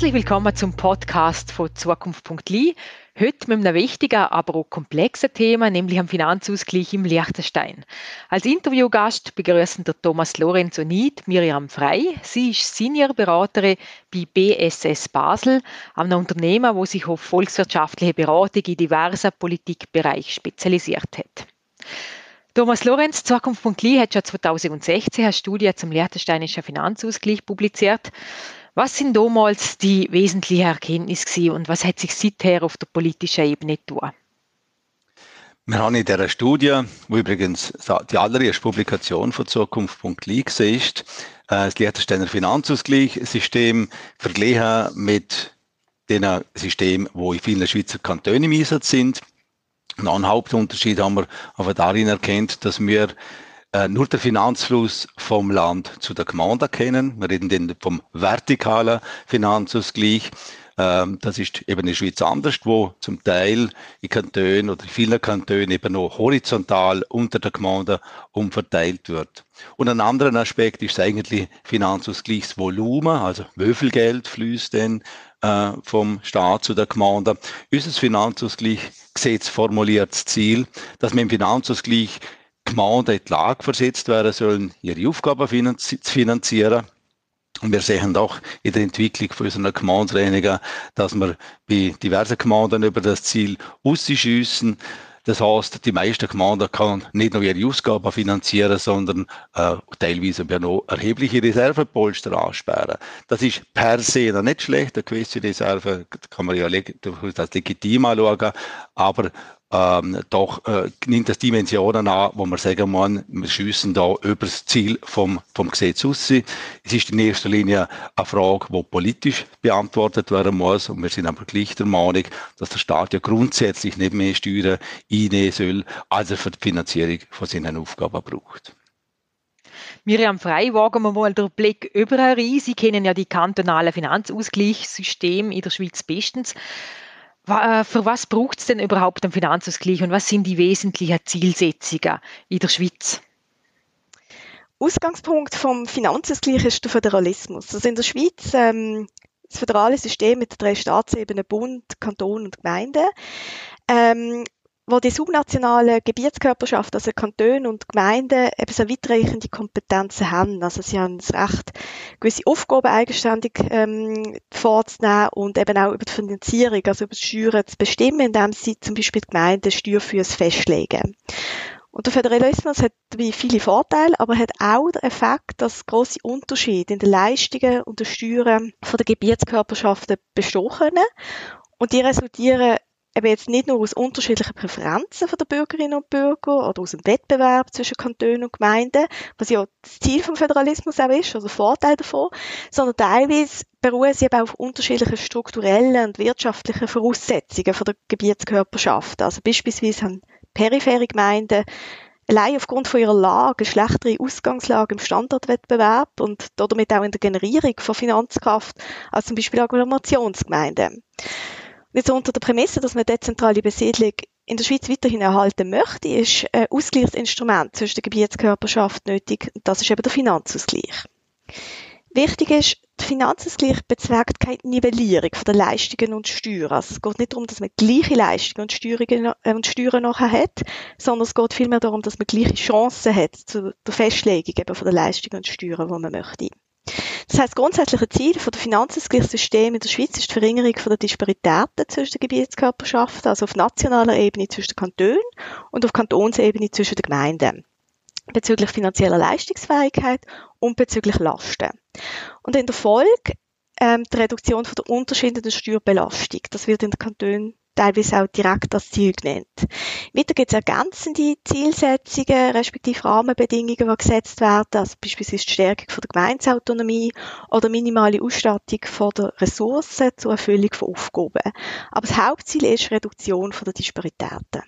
Herzlich willkommen zum Podcast von Zukunft.li. Heute mit einem wichtigen, aber auch komplexen Thema, nämlich am Finanzausgleich im Liechtenstein. Als Interviewgast begrüßen der Thomas Lorenz und ich Miriam Frei. Sie ist Seniorberaterin bei BSS Basel, einem Unternehmen, wo sich auf volkswirtschaftliche Beratung in diversen Politikbereichen spezialisiert hat. Thomas Lorenz, Zukunft.li, hat schon 2016 eine Studie zum Liechtensteinischen Finanzausgleich publiziert. Was sind damals die wesentlichen Erkenntnisse und was hat sich seither auf der politischen Ebene getan? Wir haben in dieser Studie, wo übrigens die allererste Publikation von Zukunft.li ist, äh, das Liechtensteiner Finanzausgleichssystem verglichen mit den Systemen, die in vielen Schweizer Kantonen im Einsatz sind. Und einen Hauptunterschied haben wir aber darin erkennt, dass wir äh, nur der Finanzfluss vom Land zu der Gemeinde kennen. Wir reden dann vom vertikalen Finanzausgleich. Ähm, das ist eben in der Schweiz anders, wo zum Teil in Kantonen oder in vielen Kantonen eben noch horizontal unter der Gemeinde umverteilt wird. Und ein anderer Aspekt ist eigentlich Finanzausgleichsvolumen, also wie viel Geld fließt denn äh, vom Staat zu der Gemeinde. Unser Finanzausgleichsgesetz formuliert das Ziel, dass man im Finanzausgleich Gemeinden in die Lage versetzt werden sollen, ihre Aufgaben zu finanzieren. Und wir sehen auch in der Entwicklung von unseren Gemeindereinigen, dass wir bei diversen Gemeinden über das Ziel ausschiessen. Das heißt, die meisten Gemeinden können nicht nur ihre Ausgaben finanzieren, sondern äh, teilweise auch noch erhebliche Reservepolster ansperren. Das ist per se noch nicht schlecht. Eine gewisse Reserve kann man ja als legitim anschauen. Aber ähm, doch äh, nimmt das Dimensionen an, wo man sagen muss, wir schiessen da über das Ziel vom, vom Gesetz aus. Es ist in erster Linie eine Frage, die politisch beantwortet werden muss und wir sind aber gleich der Meinung, dass der Staat ja grundsätzlich nicht mehr Steuern einnehmen soll, als er für die Finanzierung von seinen Aufgaben braucht. Miriam Frei, wagen wir mal den Blick über rein. Sie kennen ja die kantonalen Finanzausgleichssysteme in der Schweiz bestens. Äh, für was braucht es denn überhaupt einen Finanzausgleich und was sind die wesentlichen Zielsetzungen in der Schweiz? Ausgangspunkt vom Finanzausgleich ist der Föderalismus. Also in der Schweiz ähm, das föderale System mit drei Staatsebenen Bund, Kanton und Gemeinde. Ähm, wo die subnationalen Gebietskörperschaften, also Kantone und Gemeinden, eben so weitreichende Kompetenzen haben. Also sie haben das Recht, gewisse Aufgaben eigenständig ähm, vorzunehmen und eben auch über die Finanzierung, also über die Steuern zu bestimmen, indem sie zum Beispiel die Gemeinden Steuerfüße festlegen. Und der Föderalismus hat wie viele Vorteile, aber hat auch den Effekt, dass große Unterschiede in den Leistungen und den Steuern von den Gebietskörperschaften bestehen können. Und die resultieren eben jetzt nicht nur aus unterschiedlichen Präferenzen von der Bürgerinnen und Bürger oder aus dem Wettbewerb zwischen Kantonen und Gemeinden, was ja das Ziel vom Föderalismus auch ist, also Vorteil davon, sondern teilweise beruhen sie eben auf unterschiedlichen strukturellen und wirtschaftlichen Voraussetzungen von der Gebietskörperschaft. Also beispielsweise haben periphere Gemeinden allein aufgrund von ihrer Lage eine schlechtere Ausgangslage im Standortwettbewerb und damit auch in der Generierung von Finanzkraft als zum Beispiel Agglomerationsgemeinden. Jetzt unter der Prämisse, dass man dezentrale Besiedlung in der Schweiz weiterhin erhalten möchte, ist ein Ausgleichsinstrument zwischen der Gebietskörperschaft nötig. Das ist eben der Finanzausgleich. Wichtig ist, der Finanzausgleich bezweckt keine Nivellierung den Leistungen und Steuern. Also es geht nicht darum, dass man gleiche Leistungen und Steuern, äh, und Steuern nachher hat, sondern es geht vielmehr darum, dass man gleiche Chancen hat zu der Festlegung eben von den Leistungen und Steuern, die man möchte. Das heißt, grundsätzliche Ziel von der Finanzausgleichssystem in der Schweiz ist die Verringerung von der Disparitäten zwischen den Gebietskörperschaften, also auf nationaler Ebene zwischen den Kantonen und auf Kantonsebene zwischen den Gemeinden bezüglich finanzieller Leistungsfähigkeit und bezüglich Lasten. Und in der Folge ähm, die Reduktion von der Unterschiede der Steuerbelastung. Das wird in den Kantonen teilweise auch direkt als Ziel genannt. Weiter gibt es ergänzende Zielsetzungen, respektive Rahmenbedingungen, die gesetzt werden, also beispielsweise die Stärkung von der Gemeinsautonomie oder minimale Ausstattung von der Ressourcen zur Erfüllung von Aufgaben. Aber das Hauptziel ist Reduktion von der Disparitäten.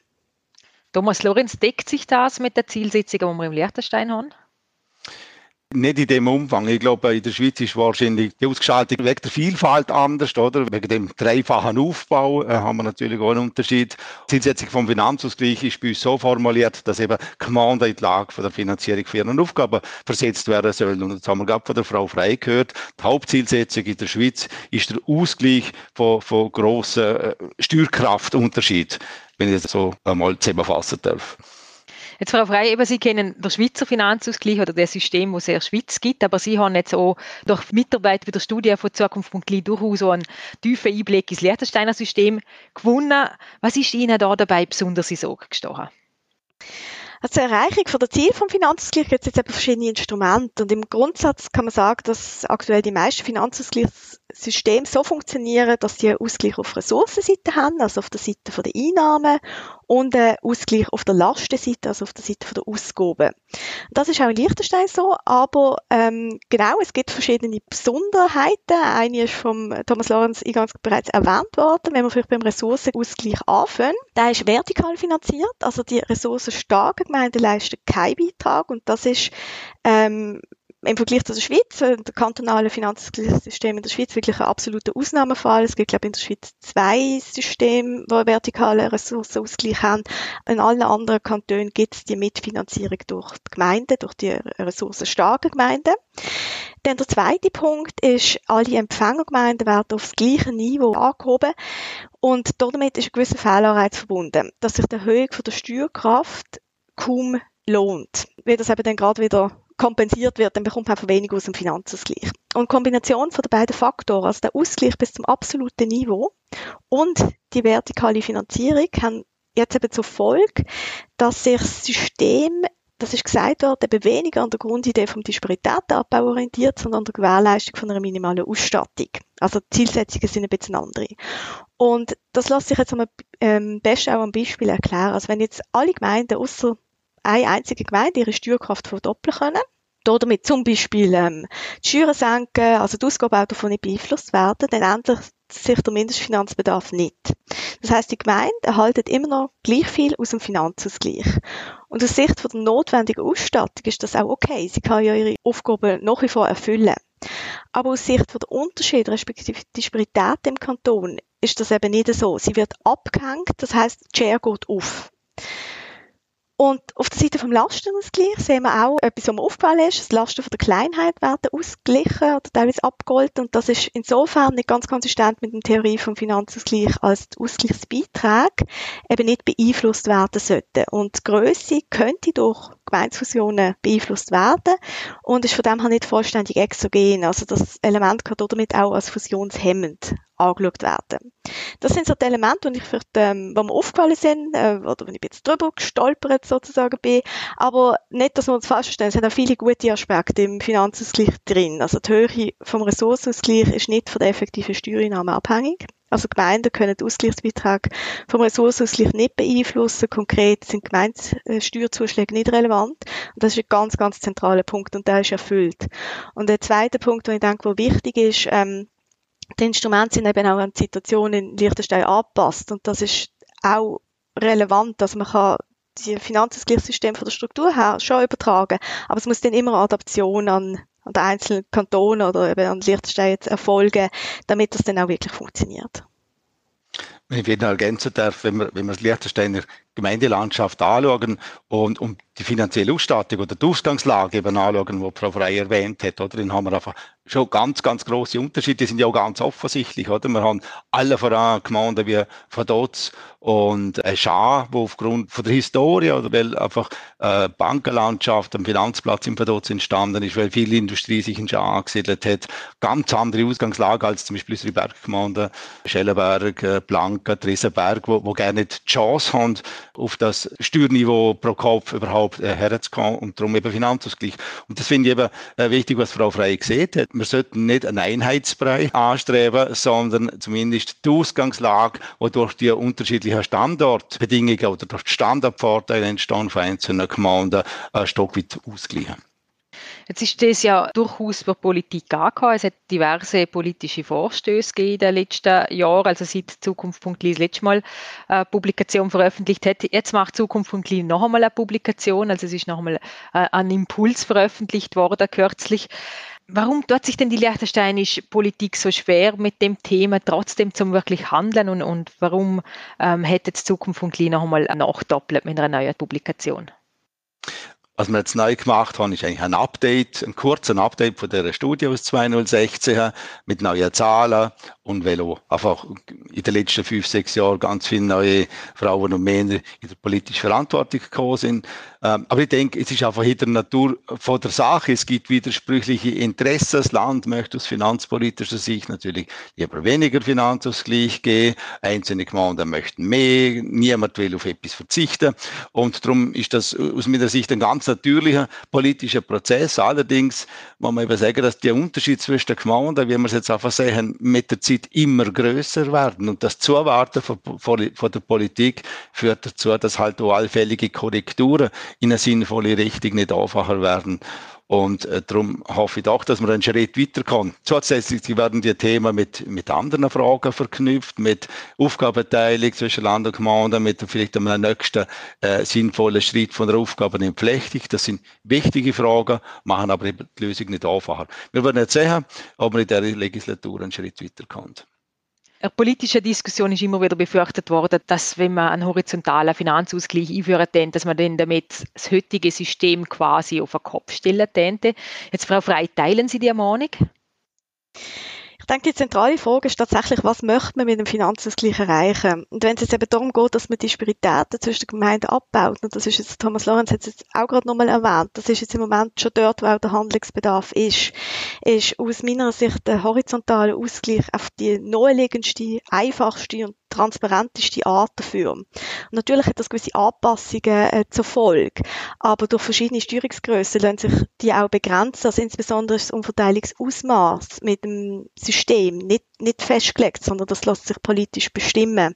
Thomas Lorenz, deckt sich das mit der Zielsetzung, die wir im Liechtenstein haben? Nicht in dem Umfang. Ich glaube, in der Schweiz ist wahrscheinlich die Ausgestaltung wegen der Vielfalt anders, oder? Wegen dem dreifachen Aufbau äh, haben wir natürlich auch einen Unterschied. Die Zielsetzung vom Finanzausgleich ist bei uns so formuliert, dass eben Gemeinden in die Lage von der Finanzierung für ihren Aufgaben versetzt werden sollen. Und das haben wir gerade von der Frau Frei gehört. Die Hauptzielsetzung in der Schweiz ist der Ausgleich von, von grossen äh, Steuerkraftunterschied, wenn ich das so einmal zusammenfassen darf. Jetzt, Frau Frey, eben, Sie kennen den Schweizer Finanzausgleich oder das System, das es in der Schweiz gibt, aber Sie haben jetzt auch durch Mitarbeit bei der Studie von Zukunft.li durchaus so einen tiefen Einblick ins Liechtensteiner System gewonnen. Was ist Ihnen da dabei besonders in Sorge gestochen? Also zur Erreichung von der Ziel vom Finanzausgleich gibt es jetzt verschiedene Instrumente und im Grundsatz kann man sagen, dass aktuell die meisten Finanzausgleichs System so funktionieren, dass sie Ausgleich auf Ressourcenseite haben, also auf der Seite der Einnahmen und Ausgleich auf der Lastenseite, also auf der Seite der Ausgaben. Das ist auch in Liechtenstein so, aber ähm, genau, es gibt verschiedene Besonderheiten. Eine ist vom Thomas Lorenz eingangs bereits erwähnt worden, wenn wir vielleicht beim Ressourcenausgleich anfangen. Der ist vertikal finanziert, also die ressourcenstarken Gemeinden leisten keinen Beitrag und das ist ähm, im Vergleich zu der Schweiz, äh, der kantonale Finanzsystem in der Schweiz wirklich ein absoluter Ausnahmefall. Es gibt, glaube ich, in der Schweiz zwei Systeme, die einen vertikalen Ressourcenausgleich haben. In allen anderen Kantonen gibt es die Mitfinanzierung durch die Gemeinden, durch die ressourcenstarken Gemeinden. Dann der zweite Punkt ist, alle Empfängergemeinden werden aufs gleiche Niveau angehoben und damit ist ein gewisser Fehlanreiz verbunden, dass sich die Erhöhung der Steuerkraft kaum lohnt, weil das eben dann gerade wieder kompensiert wird, dann bekommt man einfach weniger aus dem Finanzausgleich. Und Kombination von den beiden Faktoren, also der Ausgleich bis zum absoluten Niveau und die vertikale Finanzierung, haben jetzt eben zur Folge, dass sich das System das ist gesagt worden, eben weniger an der Grundidee vom Disparitätenabbau orientiert, sondern an der Gewährleistung von einer minimalen Ausstattung. Also die Zielsetzungen sind ein bisschen andere. Und das lässt sich jetzt am ähm, besten auch am Beispiel erklären. Also wenn jetzt alle Gemeinden außer eine einzige Gemeinde ihre Steuerkraft verdoppeln können. Damit zum Beispiel ähm, die Steuern senken, also die Ausgaben auch davon nicht beeinflusst werden, dann ändert sich der Mindestfinanzbedarf nicht. Das heißt, die Gemeinde erhaltet immer noch gleich viel aus dem Finanzausgleich. Und aus Sicht von der notwendigen Ausstattung ist das auch okay. Sie kann ja ihre Aufgaben nach wie vor erfüllen. Aber aus Sicht von der Unterschiede, respektive Disparität im Kanton, ist das eben nicht so. Sie wird abgehängt, das heißt, die Share geht auf. Und auf der Seite vom Lastenausgleich sehen wir auch etwas, was mir aufgefallen ist. Das Lasten von der Kleinheit werden ausgeglichen oder teilweise abgeholt. Und das ist insofern nicht ganz konsistent mit der Theorie vom Finanzausgleich, als die Ausgleichsbeiträge eben nicht beeinflusst werden sollten. Und die Grösse könnte durch Gemeinsfusionen beeinflusst werden und ist von dem her nicht vollständig exogen. Also das Element kann damit auch als fusionshemmend angeschaut werden. Das sind so die Elemente, die, ich vielleicht, ähm, die mir aufgefallen sind, äh, oder wenn ich jetzt drüber gestolpert sozusagen bin. Aber nicht, dass wir uns falsch verstehen, es sind auch viele gute Aspekte im Finanzausgleich drin. Also die Höhe vom Ressourcenausgleich ist nicht von der effektiven Steuereinnahme abhängig. Also Gemeinden können den Ausgleichsbeitrag vom Ressourcenausgleich nicht beeinflussen. Konkret sind Gemeindesteuerzuschläge nicht relevant. Und das ist ein ganz, ganz zentraler Punkt und der ist erfüllt. Und der zweite Punkt, den ich denke, der wichtig ist, ähm, die Instrumente sind eben auch an die Situation in Liechtenstein angepasst und das ist auch relevant, dass man kann die Finanzausgleichssystem von der Struktur her schon übertragen, aber es muss dann immer eine Adaption an, an den einzelnen Kantonen oder eben an Liechtenstein erfolgen, damit das dann auch wirklich funktioniert. Wenn ich wieder ergänzen darf, wenn wir, wenn wir das Liechtensteiner Gemeindelandschaft anschauen und, und die finanzielle Ausstattung oder die Ausgangslage eben anschauen, wo Frau Frey erwähnt hat, oder? Dann haben wir einfach schon ganz, ganz große Unterschiede. Die sind ja auch ganz offensichtlich, oder? Wir haben alle voran Gemeinden wie Vaduz und äh, Schar, wo aufgrund von der Historie oder weil einfach äh, Bankenlandschaft, ein Finanzplatz im Vaduz entstanden ist, weil viel Industrie sich in Schar angesiedelt hat, ganz andere Ausgangslage als zum Beispiel unsere Berggemeinden, Schellenberg, äh, Blanca, Tresenberg, wo, wo gerne die Chance haben, auf das Steuerniveau pro Kopf überhaupt äh, herzukommen und darum eben Finanzausgleich. Und das finde ich eben äh, wichtig, was Frau Frey gesehen hat. Wir sollten nicht einen Einheitsbrei anstreben, sondern zumindest die Ausgangslage, die durch die unterschiedlichen Standortbedingungen oder durch die Standardvorteile entstehen von einzelnen Gemeinden, ein Stück weit ausgleichen. Jetzt ist das ja durchaus für Politik angekommen. Es hat diverse politische Vorstöße gegeben in den letzten Jahren, also seit Zukunft.li das letzte Mal eine Publikation veröffentlicht hat. Jetzt macht Zukunft.li noch einmal eine Publikation, also es ist noch einmal äh, ein Impuls veröffentlicht worden kürzlich. Warum tut sich denn die liechtensteinische Politik so schwer mit dem Thema trotzdem zum wirklich Handeln und, und warum ähm, hätte Zukunft.li noch einmal nachdoppelt mit einer neuen Publikation? Was wir jetzt neu gemacht haben, ist eigentlich ein Update, ein kurzer Update von der Studie aus 2016 mit neuen Zahlen und weil einfach in den letzten fünf, sechs Jahren ganz viele neue Frauen und Männer in der politischen Verantwortung gekommen sind. Ähm, aber ich denke, es ist einfach in der Natur von der Sache. Es gibt widersprüchliche Interessen. Das Land möchte aus finanzpolitischer Sicht natürlich lieber weniger Finanzausgleich geben. Einzelne Gemeinden möchten mehr. Niemand will auf etwas verzichten. Und darum ist das aus meiner Sicht ein ganz natürlicher politischer Prozess. Allerdings muss man eben sagen, dass der Unterschied zwischen den Gemeinden, wie wir es jetzt einfach sehen, mit der Zeit immer größer werden. Und das Zuwarten von, von, von der Politik führt dazu, dass halt auch allfällige Korrekturen in eine sinnvolle Richtung nicht einfacher werden. Und äh, darum hoffe ich doch, dass man einen Schritt weiterkommen. Zusätzlich werden die Themen mit, mit anderen Fragen verknüpft, mit Aufgabenteilung zwischen Land und Gemeinde, mit vielleicht einem nächsten äh, sinnvollen Schritt von der Aufgabenentflechtung. Das sind wichtige Fragen, machen aber die Lösung nicht einfacher. Wir werden jetzt sehen, ob man in der Legislatur einen Schritt weiterkommt. In der politischen Diskussion ist immer wieder befürchtet worden, dass wenn man einen horizontalen Finanzausgleich einführen könnte, dass man dann damit das heutige System quasi auf den Kopf stellen könnte. Jetzt, Frau Frei, teilen Sie die Meinung? Ich denke, die zentrale Frage ist tatsächlich, was möchte man mit dem Finanzausgleich erreichen? Und wenn es jetzt eben darum geht, dass man Disparitäten zwischen den Gemeinden abbaut, und das ist jetzt, Thomas Lorenz hat es jetzt auch gerade nochmal erwähnt, das ist jetzt im Moment schon dort, wo auch der Handlungsbedarf ist, ist aus meiner Sicht der horizontale Ausgleich auf die naheliegendste, einfachste und transparenteste Art dafür. Und natürlich hat das gewisse Anpassungen äh, zur Folge, aber durch verschiedene Steuerungsgrößen lassen sich die auch begrenzen, also insbesondere das Umverteilungsausmaß mit dem System nicht, nicht festgelegt, sondern das lässt sich politisch bestimmen.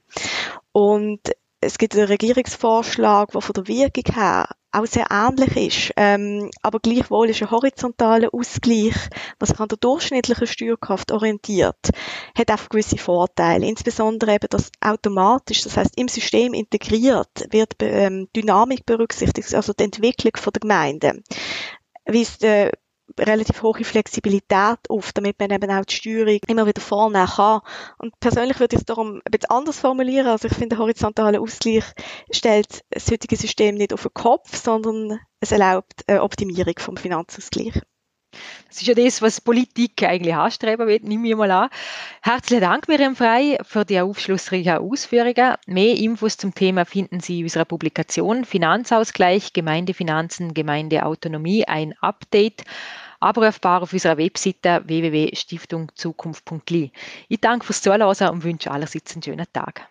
Und es gibt einen Regierungsvorschlag, der von der Wirkung her auch sehr ähnlich ist, ähm, aber gleichwohl ist ein horizontaler Ausgleich, was sich an der durchschnittlichen Steuerkraft orientiert, hat auch gewisse Vorteile. Insbesondere eben, dass automatisch, das heißt im System integriert wird ähm, Dynamik berücksichtigt, also die Entwicklung von der Gemeinde. Wie es äh, relativ hohe Flexibilität auf, damit man eben auch die Steuerung immer wieder vornehmen kann. Und persönlich würde ich es darum ein bisschen anders formulieren. Also ich finde, der horizontale Ausgleich stellt das heutige System nicht auf den Kopf, sondern es erlaubt eine Optimierung vom Finanzausgleich. Das ist ja das, was Politik eigentlich anstreben will, nehme ich mal an. Herzlichen Dank, Miriam Frei, für die aufschlussreichen Ausführungen. Mehr Infos zum Thema finden Sie in unserer Publikation Finanzausgleich, Gemeindefinanzen, Gemeindeautonomie, ein Update abrufbar auf unserer Webseite www.stiftungzukunft.li. Ich danke fürs Zuhören und wünsche allerseits einen schönen Tag.